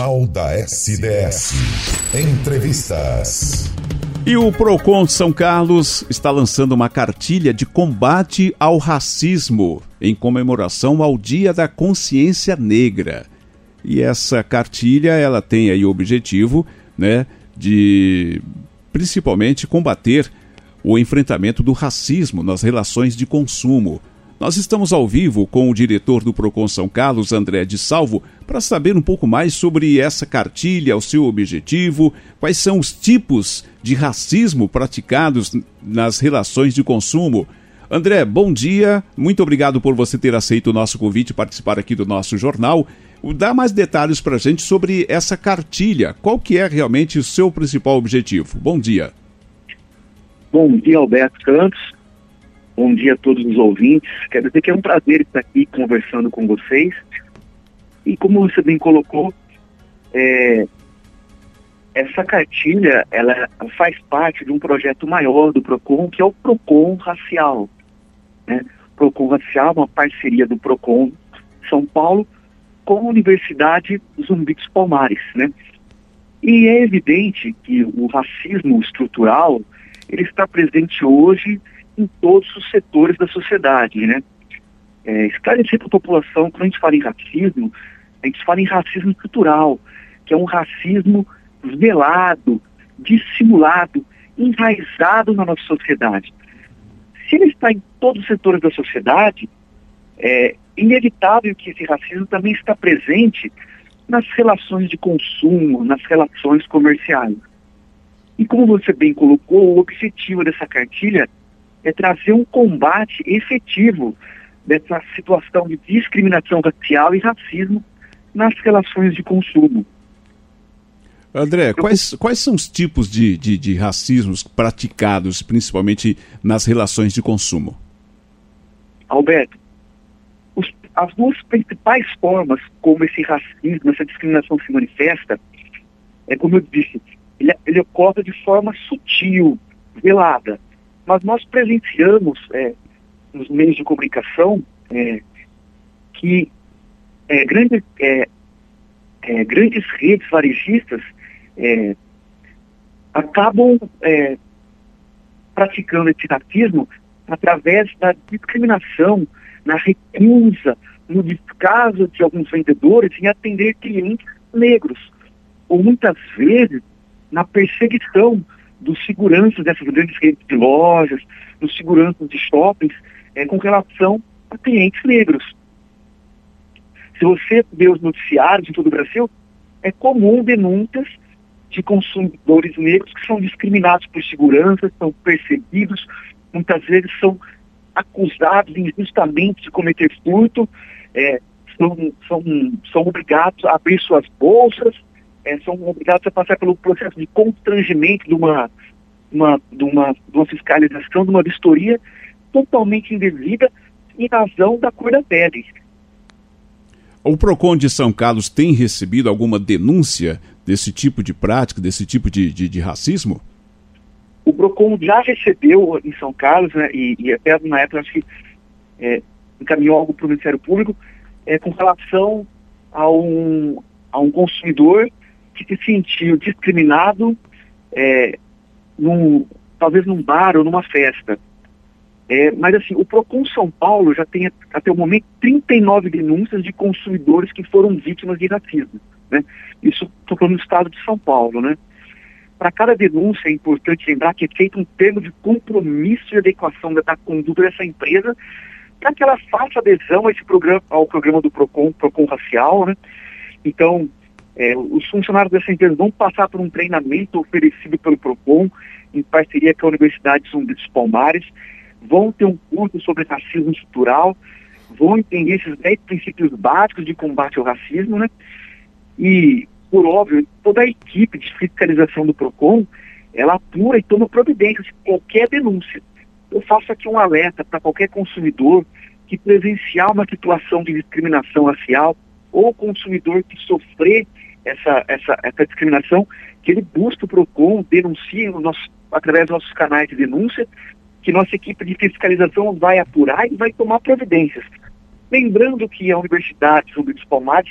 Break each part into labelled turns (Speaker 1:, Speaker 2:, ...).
Speaker 1: Jornal da SDS. Entrevistas.
Speaker 2: E o Procon São Carlos está lançando uma cartilha de combate ao racismo em comemoração ao Dia da Consciência Negra. E essa cartilha, ela tem aí o objetivo, né, de principalmente combater o enfrentamento do racismo nas relações de consumo. Nós estamos ao vivo com o diretor do Procon São Carlos, André de Salvo, para saber um pouco mais sobre essa cartilha, o seu objetivo, quais são os tipos de racismo praticados nas relações de consumo. André, bom dia. Muito obrigado por você ter aceito o nosso convite e participar aqui do nosso jornal. Dá mais detalhes para a gente sobre essa cartilha. Qual que é realmente o seu principal objetivo? Bom dia.
Speaker 3: Bom dia, Alberto Santos. Bom dia a todos os ouvintes. Quero dizer que é um prazer estar aqui conversando com vocês. E como você bem colocou, é, essa cartilha ela faz parte de um projeto maior do Procon, que é o Procon Racial. Né? Procon Racial, uma parceria do Procon São Paulo com a Universidade Zumbi dos Palmares, né? E é evidente que o racismo estrutural ele está presente hoje em todos os setores da sociedade, né? É, esclarecer para a população, quando a gente fala em racismo, a gente fala em racismo cultural, que é um racismo velado, dissimulado, enraizado na nossa sociedade. Se ele está em todos os setores da sociedade, é inevitável que esse racismo também está presente nas relações de consumo, nas relações comerciais. E como você bem colocou, o objetivo dessa cartilha é trazer um combate efetivo dessa situação de discriminação racial e racismo nas relações de consumo.
Speaker 2: André, quais, quais são os tipos de, de, de racismos praticados, principalmente nas relações de consumo?
Speaker 3: Alberto, os, as duas principais formas como esse racismo, essa discriminação se manifesta, é como eu disse, ele, ele ocorre de forma sutil, velada. Mas nós presenciamos é, nos meios de comunicação é, que é, grandes, é, é, grandes redes varejistas é, acabam praticando esse através da discriminação, na recusa, no descaso de alguns vendedores em atender clientes negros, ou muitas vezes na perseguição dos seguranças dessas grandes redes de lojas, dos seguranças de shoppings, é, com relação a clientes negros. Se você vê os noticiários em todo o Brasil, é comum denúncias de consumidores negros que são discriminados por segurança, são perseguidos, muitas vezes são acusados injustamente de cometer furto, é, são, são, são obrigados a abrir suas bolsas, é, são obrigados a passar pelo processo de constrangimento de uma, uma, de, uma, de uma fiscalização, de uma vistoria totalmente indevida em razão da cor da pele.
Speaker 2: O PROCON de São Carlos tem recebido alguma denúncia desse tipo de prática, desse tipo de, de, de racismo?
Speaker 3: O PROCON já recebeu em São Carlos, né, e, e, até na época acho que é, encaminhou algo para o Ministério Público, é, com relação a um, a um consumidor que se sentiu discriminado, é, num, talvez num bar ou numa festa. É, mas assim, o PROCON São Paulo já tem até o momento 39 denúncias de consumidores que foram vítimas de racismo. Né? Isso estou falando do estado de São Paulo. Né? Para cada denúncia é importante lembrar que é feito um termo de compromisso de adequação da, da conduta dessa empresa para que ela faça adesão a esse programa, ao programa do PROCON, PROCON Racial. Né? Então, é, os funcionários dessa empresa vão passar por um treinamento oferecido pelo PROCON, em parceria com a Universidade de Zumbi dos Palmares, vão ter um curso sobre racismo estrutural, vão entender esses 10 princípios básicos de combate ao racismo, né? E, por óbvio, toda a equipe de fiscalização do PROCON, ela apura e toma providências de qualquer denúncia. Eu faço aqui um alerta para qualquer consumidor que presenciar uma situação de discriminação racial ou consumidor que sofrer essa, essa, essa discriminação, que ele busque o PROCON, denuncie no nosso, através dos nossos canais de denúncia, que nossa equipe de fiscalização vai apurar e vai tomar providências. Lembrando que a Universidade Zumbi dos Palmares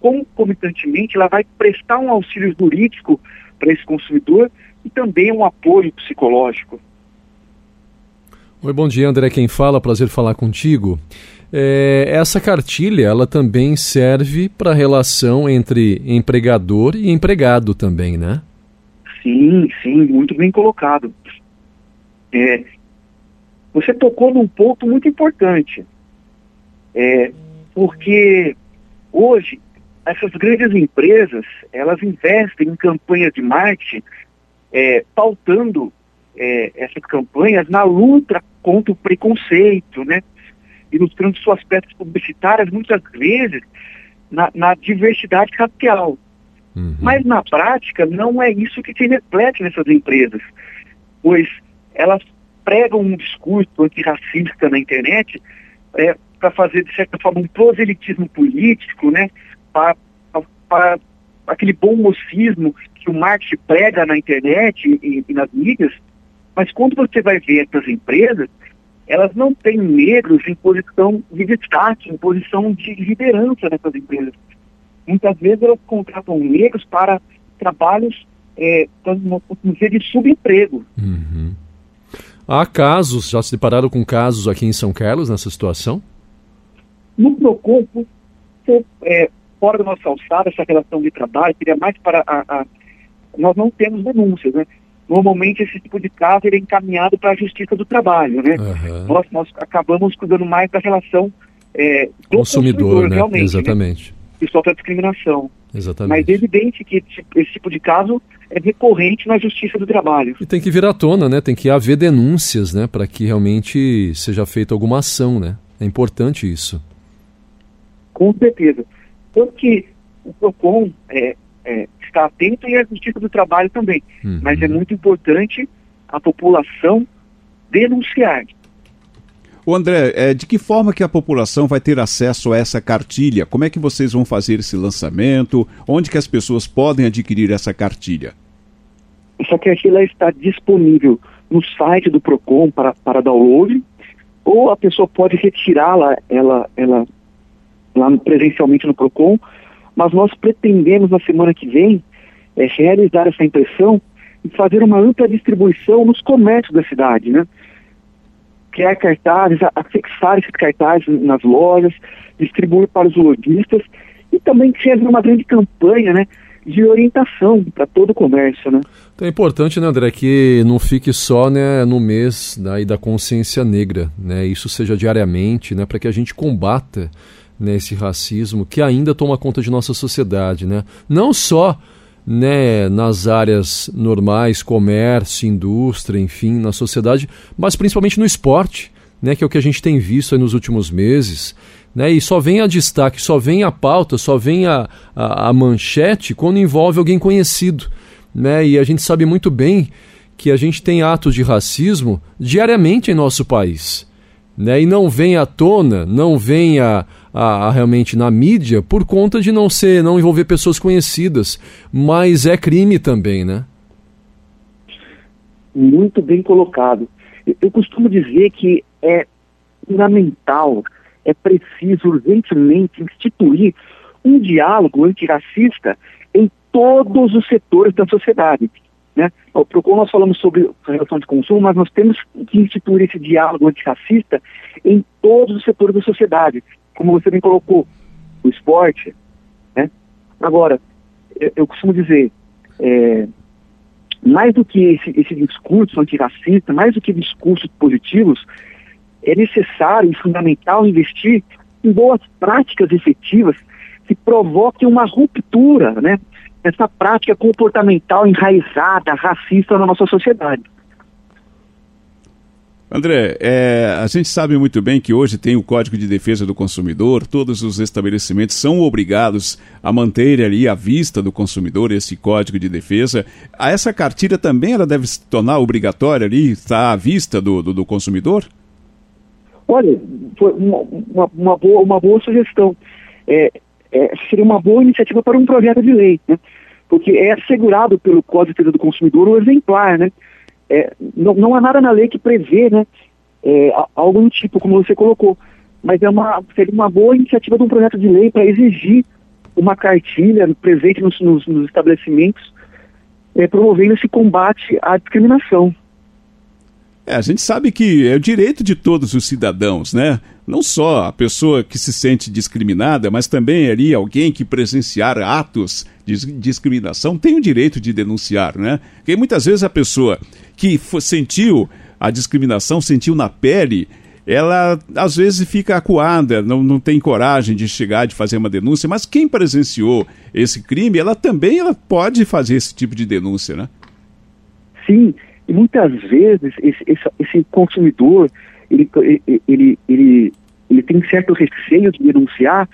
Speaker 3: concomitantemente, ela vai prestar um auxílio jurídico para esse consumidor e também um apoio psicológico.
Speaker 4: Oi, bom dia, André. Quem fala, prazer falar contigo. É, essa cartilha, ela também serve para a relação entre empregador e empregado também, né?
Speaker 3: Sim, sim, muito bem colocado. É, você tocou num ponto muito importante. É, porque hoje essas grandes empresas elas investem em campanhas de marketing é, pautando é, essas campanhas na luta contra o preconceito, né? Mostrando suas peças publicitárias muitas vezes na, na diversidade racial. Uhum. Mas na prática não é isso que se reflete nessas empresas, pois elas pregam um discurso antirracista na internet é, para fazer, de certa forma, um proselitismo político, né? Para aquele bom mocismo que o marketing prega na internet e, e, nas mídias, mas quando você vai ver essas empresas, elas não têm negros em posição de destaque, em posição de liderança nessas empresas. Muitas vezes elas contratam negros para trabalhos é, de subemprego.
Speaker 4: Uhum. Há casos, já se depararam com casos aqui em São Carlos nessa situação?
Speaker 3: No Procon, é, fora da nossa alçada, essa relação de trabalho seria mais para a, a, Nós não temos denúncias, né? Normalmente esse tipo de caso ele é encaminhado para a Justiça do Trabalho, né? Uhum. Nós, nós acabamos cuidando mais da relação é,
Speaker 4: do consumidor, consumidor né? realmente. Né? Exatamente. Né?
Speaker 3: que sofre a discriminação.
Speaker 4: Exatamente.
Speaker 3: Mas é evidente que esse tipo de caso é recorrente na Justiça do Trabalho.
Speaker 4: E tem que vir à tona, né? Tem que haver denúncias, né? Para que realmente seja feita alguma ação, né? É importante isso.
Speaker 3: Com certeza. Tanto que o PROCON é, é, está atento e a Justiça do Trabalho também. Uhum. Mas é muito importante a população denunciar.
Speaker 2: O André, é, de que forma que a população vai ter acesso a essa cartilha? Como é que vocês vão fazer esse lançamento? Onde que as pessoas podem adquirir essa cartilha?
Speaker 3: Essa cartilha está disponível no site do Procon para, para download, ou a pessoa pode retirá-la ela, ela, lá presencialmente no Procon, mas nós pretendemos na semana que vem é, realizar essa impressão e fazer uma ampla distribuição nos comércios da cidade, né? criar cartazes, afixar esses cartazes nas lojas, distribuir para os lojistas e também fazer uma grande campanha, né? de orientação para todo o comércio, né?
Speaker 4: Então é importante, né, André, que não fique só né, no mês da, da consciência negra, né? Isso seja diariamente, né, para que a gente combata né, esse racismo que ainda toma conta de nossa sociedade, né? Não só né, nas áreas normais, comércio, indústria, enfim, na sociedade, mas principalmente no esporte, né, que é o que a gente tem visto nos últimos meses. Né, e só vem a destaque, só vem a pauta, só vem a, a, a manchete quando envolve alguém conhecido. Né, e a gente sabe muito bem que a gente tem atos de racismo diariamente em nosso país. Né, e não vem à tona, não vem a, a, a, realmente na mídia por conta de não ser, não envolver pessoas conhecidas, mas é crime também, né?
Speaker 3: Muito bem colocado. Eu, costumo dizer que é fundamental, é preciso urgentemente instituir um diálogo antirracista em todos os setores da sociedade. Né? O Procon nós falamos sobre relação de consumo, mas nós temos que instituir esse diálogo antirracista em todos os setores da sociedade, como você bem colocou, o esporte. Né? Agora, eu, eu costumo dizer, é, mais do que esse, esse discurso antirracista, mais do que discursos positivos, é necessário e fundamental investir em boas práticas efetivas que provoquem uma ruptura, né? Essa prática comportamental enraizada, racista na nossa sociedade.
Speaker 2: André, é, a gente sabe muito bem que hoje tem o Código de Defesa do Consumidor, todos os estabelecimentos são obrigados a manter ali à vista do consumidor esse Código de Defesa. A essa cartilha também ela deve se tornar obrigatória ali, estar à vista do, do, do consumidor?
Speaker 3: Olha, foi uma, uma, uma, boa, uma boa sugestão. É, é, seria uma boa iniciativa para um projeto de lei, né? porque é assegurado pelo Código de Defesa do Consumidor o exemplar, né? É, não, não, há nada na lei que prevê né, é, algo do tipo, como você colocou, mas é uma, seria uma boa iniciativa de um projeto de lei para exigir uma cartilha presente nos, nos, nos estabelecimentos é, promovendo esse combate à discriminação.
Speaker 2: É, a gente sabe que é o direito de todos os cidadãos, né? Não só a pessoa que se sente discriminada, mas também ali alguém que presenciar atos de discriminação tem o direito de denunciar, né? Porque muitas vezes a pessoa que sentiu a discriminação, sentiu na pele, ela às vezes fica acuada, não, não tem coragem de chegar, de fazer uma denúncia, mas quem presenciou esse crime, ela também ela pode fazer esse tipo de denúncia, né?
Speaker 3: Sim, e muitas vezes esse, esse, esse consumidor, ele, ele, ele, ele tem certo receio de denunciar,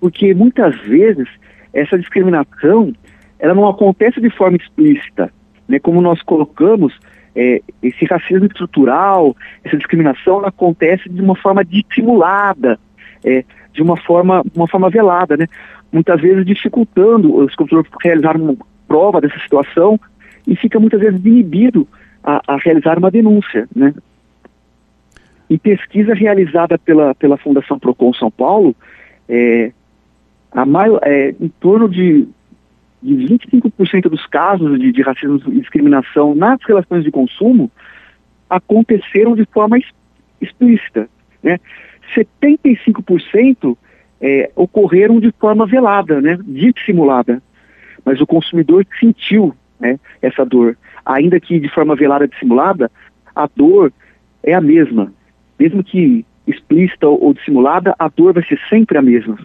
Speaker 3: porque muitas vezes essa discriminação ela não acontece de forma explícita, né? Como nós colocamos, é, esse racismo estrutural, essa discriminação, ela acontece de uma forma dissimulada, é, de uma forma, uma forma velada, né? Muitas vezes dificultando os consumidores realizar uma prova dessa situação e fica muitas vezes inibido a, a realizar uma denúncia, né? Em pesquisa realizada pela, pela Fundação Procon São Paulo, é, a maior, é, em torno de, de 25% dos casos de, de racismo e discriminação nas relações de consumo aconteceram de forma explícita. Né? 75% é, ocorreram de forma velada, né? dissimulada. Mas o consumidor sentiu né, essa dor. Ainda que de forma velada dissimulada, a dor é a mesma. Mesmo que explícita ou dissimulada, a dor vai ser sempre a mesma.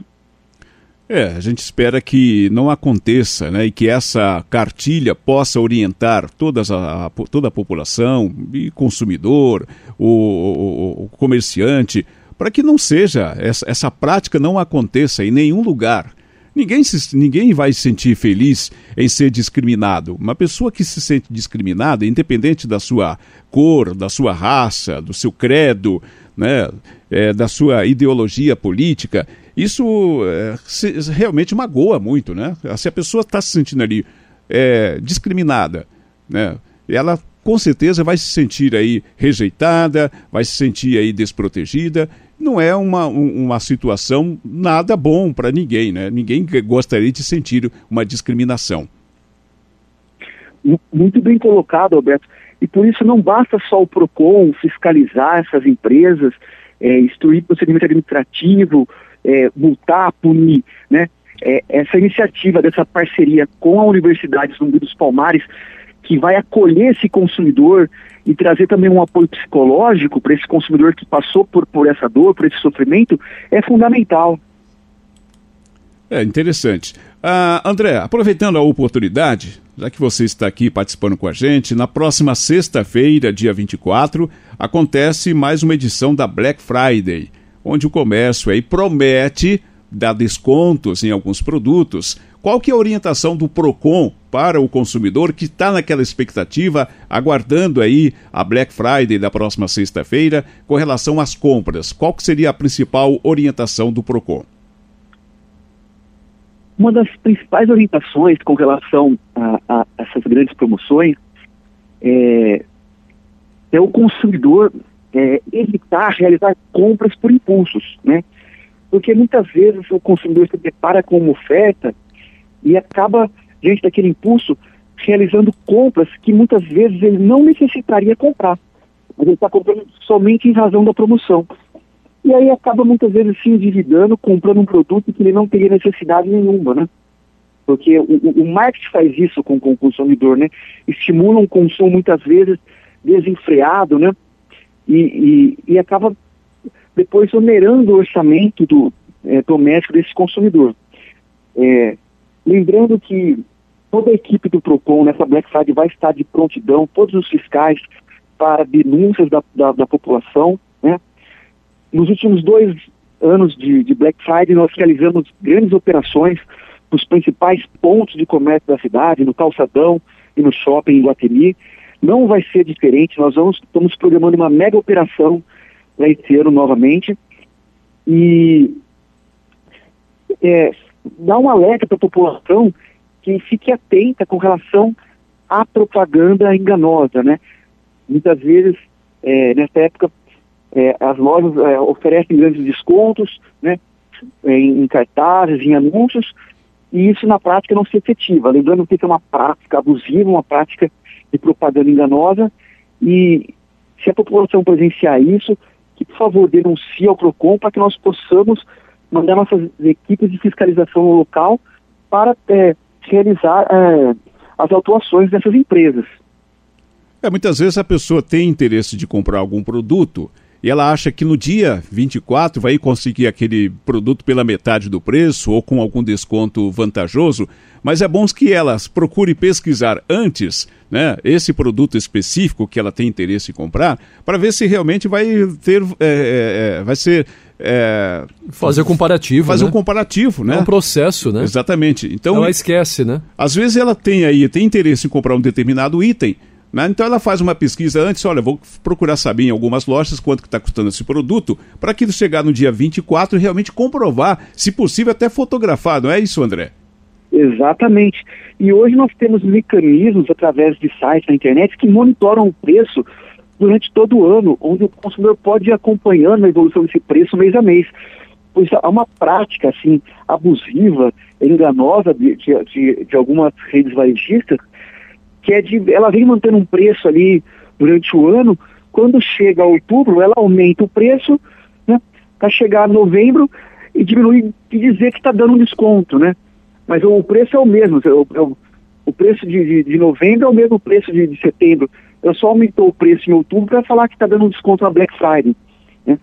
Speaker 2: É, a gente espera que não aconteça, né, e que essa cartilha possa orientar todas a, a toda a população, e consumidor, o, o, o comerciante, para que não seja, essa, essa prática não aconteça em nenhum lugar. Ninguém, se, ninguém vai se sentir feliz em ser discriminado. Uma pessoa que se sente discriminada, independente da sua cor, da sua raça, do seu credo, né, é, da sua ideologia política, isso é, se, realmente magoa muito, né? Se a pessoa está se sentindo ali é, discriminada, né? Ela com certeza vai se sentir aí rejeitada, vai se sentir aí desprotegida. Não é uma, uma situação nada bom para ninguém, né? Ninguém gostaria de sentir uma discriminação.
Speaker 3: Muito bem colocado, Alberto. E por isso não basta só o PROCON fiscalizar essas empresas, é, instruir procedimento administrativo, é, multar, punir, né? É, essa iniciativa dessa parceria com a Universidade Zumbi dos Palmares, que vai acolher esse consumidor e trazer também um apoio psicológico para esse consumidor que passou por, por essa dor, por esse sofrimento, é fundamental.
Speaker 2: É interessante. Uh, André, aproveitando a oportunidade, já que você está aqui participando com a gente, na próxima sexta-feira, dia 24, acontece mais uma edição da Black Friday onde o comércio aí promete dar descontos em alguns produtos. Qual que é a orientação do Procon para o consumidor que está naquela expectativa, aguardando aí a Black Friday da próxima sexta-feira, com relação às compras? Qual que seria a principal orientação do Procon?
Speaker 3: Uma das principais orientações com relação a, a essas grandes promoções é, é o consumidor é, evitar realizar compras por impulsos, né? Porque muitas vezes o consumidor se depara com uma oferta e acaba, diante daquele impulso, realizando compras que muitas vezes ele não necessitaria comprar. Mas ele está comprando somente em razão da promoção. E aí acaba muitas vezes se endividando, comprando um produto que ele não teria necessidade nenhuma, né? Porque o, o marketing faz isso com, com o consumidor, né? Estimula um consumo muitas vezes desenfreado, né? e, e, e acaba depois onerando o orçamento do, é, doméstico desse consumidor. É, lembrando que toda a equipe do PROCON nessa Black Friday vai estar de prontidão, todos os fiscais para denúncias da, da, da população. Né? Nos últimos dois anos de, de, Black Friday, nós realizamos grandes operações nos principais pontos de comércio da cidade, no Calçadão e no shopping em Guatemi, não vai ser diferente, nós vamos, estamos programando uma mega operação ano novamente e é, dar um alerta para a população que fique atenta com relação à propaganda enganosa, né? Muitas vezes, é, nessa época, é, as lojas é, oferecem grandes descontos, né? Em, em cartazes, em anúncios, e isso na prática não se efetiva. Lembrando que isso é uma prática abusiva, uma prática de propaganda enganosa, e se a população presenciar isso, que por favor denuncie ao PROCON para que nós possamos mandar nossas equipes de fiscalização no local para é, realizar é, as autuações dessas empresas.
Speaker 2: É, muitas vezes a pessoa tem interesse de comprar algum produto e ela acha que no dia 24 vai conseguir aquele produto pela metade do preço ou com algum desconto vantajoso, mas é bom que ela procure pesquisar antes né, esse produto específico que ela tem interesse em comprar, para ver se realmente vai ter, é, é, é vai ser
Speaker 4: é, fazer o comparativo.
Speaker 2: Fazer
Speaker 4: né?
Speaker 2: um comparativo, né?
Speaker 4: É um processo, né?
Speaker 2: Exatamente. Então,
Speaker 4: ela esquece, né?
Speaker 2: Às vezes ela tem aí, tem interesse em comprar um determinado item, né? Então ela faz uma pesquisa antes, olha, vou procurar saber em algumas lojas quanto que está custando esse produto, para que chegar no dia 24 e realmente comprovar, se possível até fotografar, não é isso, André?
Speaker 3: Exatamente. E hoje nós temos mecanismos através de sites na internet que monitoram o preço durante todo o ano, onde o consumidor pode ir acompanhando a evolução desse preço mês a mês. Pois há uma prática assim abusiva, enganosa de, de, de, algumas redes varejistas que é de, ela vem mantendo um preço ali durante o ano, quando chega a outubro, ela aumenta o preço, né, para chegar a novembro e diminuir e dizer que está dando um desconto, né? Mas o, preço é o mesmo, o, o, o preço de, de, de, novembro é o mesmo preço de, de setembro. Ela só aumentou o preço em outubro para falar que está dando um desconto na Black Friday. Né?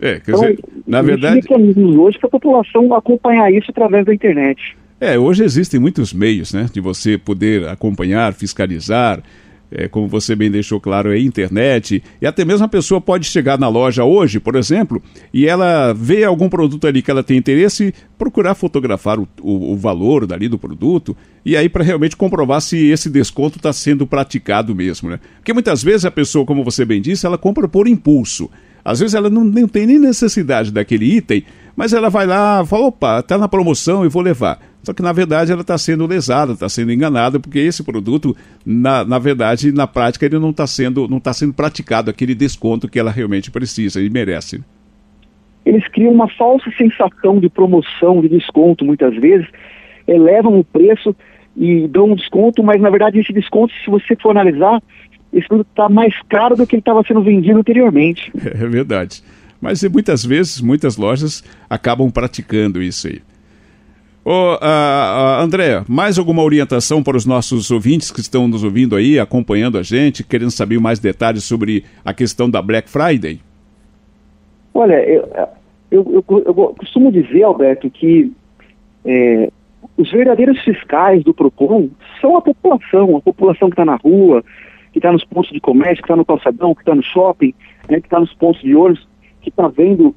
Speaker 2: É, quer então, dizer, na verdade.
Speaker 3: mecanismos hoje para a população acompanhar isso através da internet.
Speaker 2: É, hoje existem muitos meios, né, de você poder acompanhar, fiscalizar, é, como você bem deixou claro, é internet, e até mesmo a pessoa pode chegar na loja hoje, por exemplo, e ela vê algum produto ali que ela tem interesse, procurar fotografar o, o, o valor dali do produto, e aí para realmente comprovar se esse desconto está sendo praticado mesmo, né? Porque muitas vezes a pessoa, como você bem disse, ela compra por impulso. Às vezes ela não, não tem nem necessidade daquele item, mas ela vai lá, fala, opa, está na promoção e vou levar. Só que na verdade ela está sendo lesada, está sendo enganada, porque esse produto, na, na verdade, na prática, ele não está sendo, não tá sendo praticado aquele desconto que ela realmente precisa e merece.
Speaker 3: Eles criam uma falsa sensação de promoção, de desconto, muitas vezes, elevam o preço e dão um desconto, mas na verdade esse desconto, se você for analisar, esse produto está mais caro do que ele estava sendo vendido anteriormente.
Speaker 2: É verdade. Mas muitas vezes, muitas lojas acabam praticando isso aí. Ô, uh, uh, André, mais alguma orientação para os nossos ouvintes que estão nos ouvindo aí, acompanhando a gente, querendo saber mais detalhes sobre a questão da Black Friday?
Speaker 3: Olha, eu, eu, eu, eu costumo dizer, Alberto, que é, os verdadeiros fiscais do PROCON são a população, a população que está na rua, que está nos pontos de comércio, que está no calçadão, que está no shopping, né, que está nos pontos de ônibus que está vendo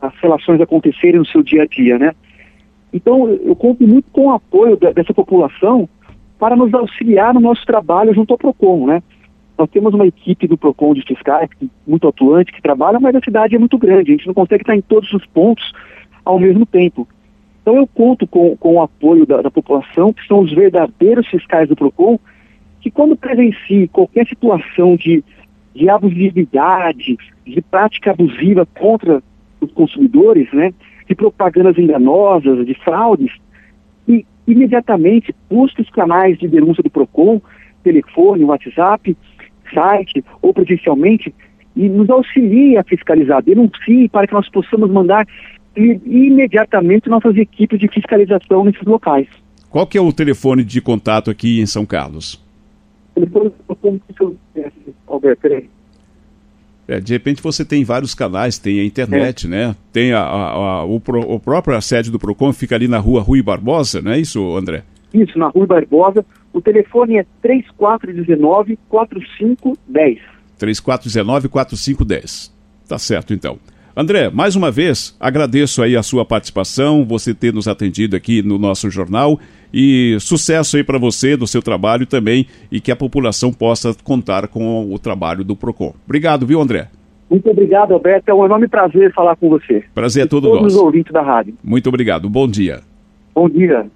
Speaker 3: as relações acontecerem no seu dia a dia, né? Então, eu conto muito com o apoio dessa população para nos auxiliar no nosso trabalho junto ao PROCON, né? Nós temos uma equipe do PROCON de fiscais muito atuante que trabalha, mas a cidade é muito grande, a gente não consegue estar em todos os pontos ao mesmo tempo. Então eu conto com, com o apoio da, da população, que são os verdadeiros fiscais do PROCON, que quando presencie qualquer situação de de abusividade, de prática abusiva contra os consumidores, né, de propagandas enganosas, de fraudes, e imediatamente busque os canais de denúncia do PROCON, telefone, WhatsApp, site ou presencialmente, e nos auxilie a fiscalizar, denuncie para que nós possamos mandar imediatamente nossas equipes de fiscalização nesses locais.
Speaker 2: Qual que é o telefone de contato aqui em São Carlos?
Speaker 3: Telefone Alberto, peraí.
Speaker 2: É, de repente você tem vários canais, tem a internet, é. né? Tem a, a, a o, pro, o, próprio sede do PROCON, fica ali na rua Rui Barbosa, não é isso, André?
Speaker 3: Isso, na Rui Barbosa. O telefone é 3419-4510.
Speaker 2: 3419-4510. Tá certo, então. André, mais uma vez, agradeço aí a sua participação, você ter nos atendido aqui no nosso jornal e sucesso aí para você, do seu trabalho também e que a população possa contar com o trabalho do PROCON. Obrigado, viu, André?
Speaker 3: Muito obrigado, Alberto. É um enorme prazer falar com você.
Speaker 2: Prazer é todo nosso.
Speaker 3: Todos os ouvintes da rádio.
Speaker 2: Muito obrigado. Bom dia.
Speaker 3: Bom dia.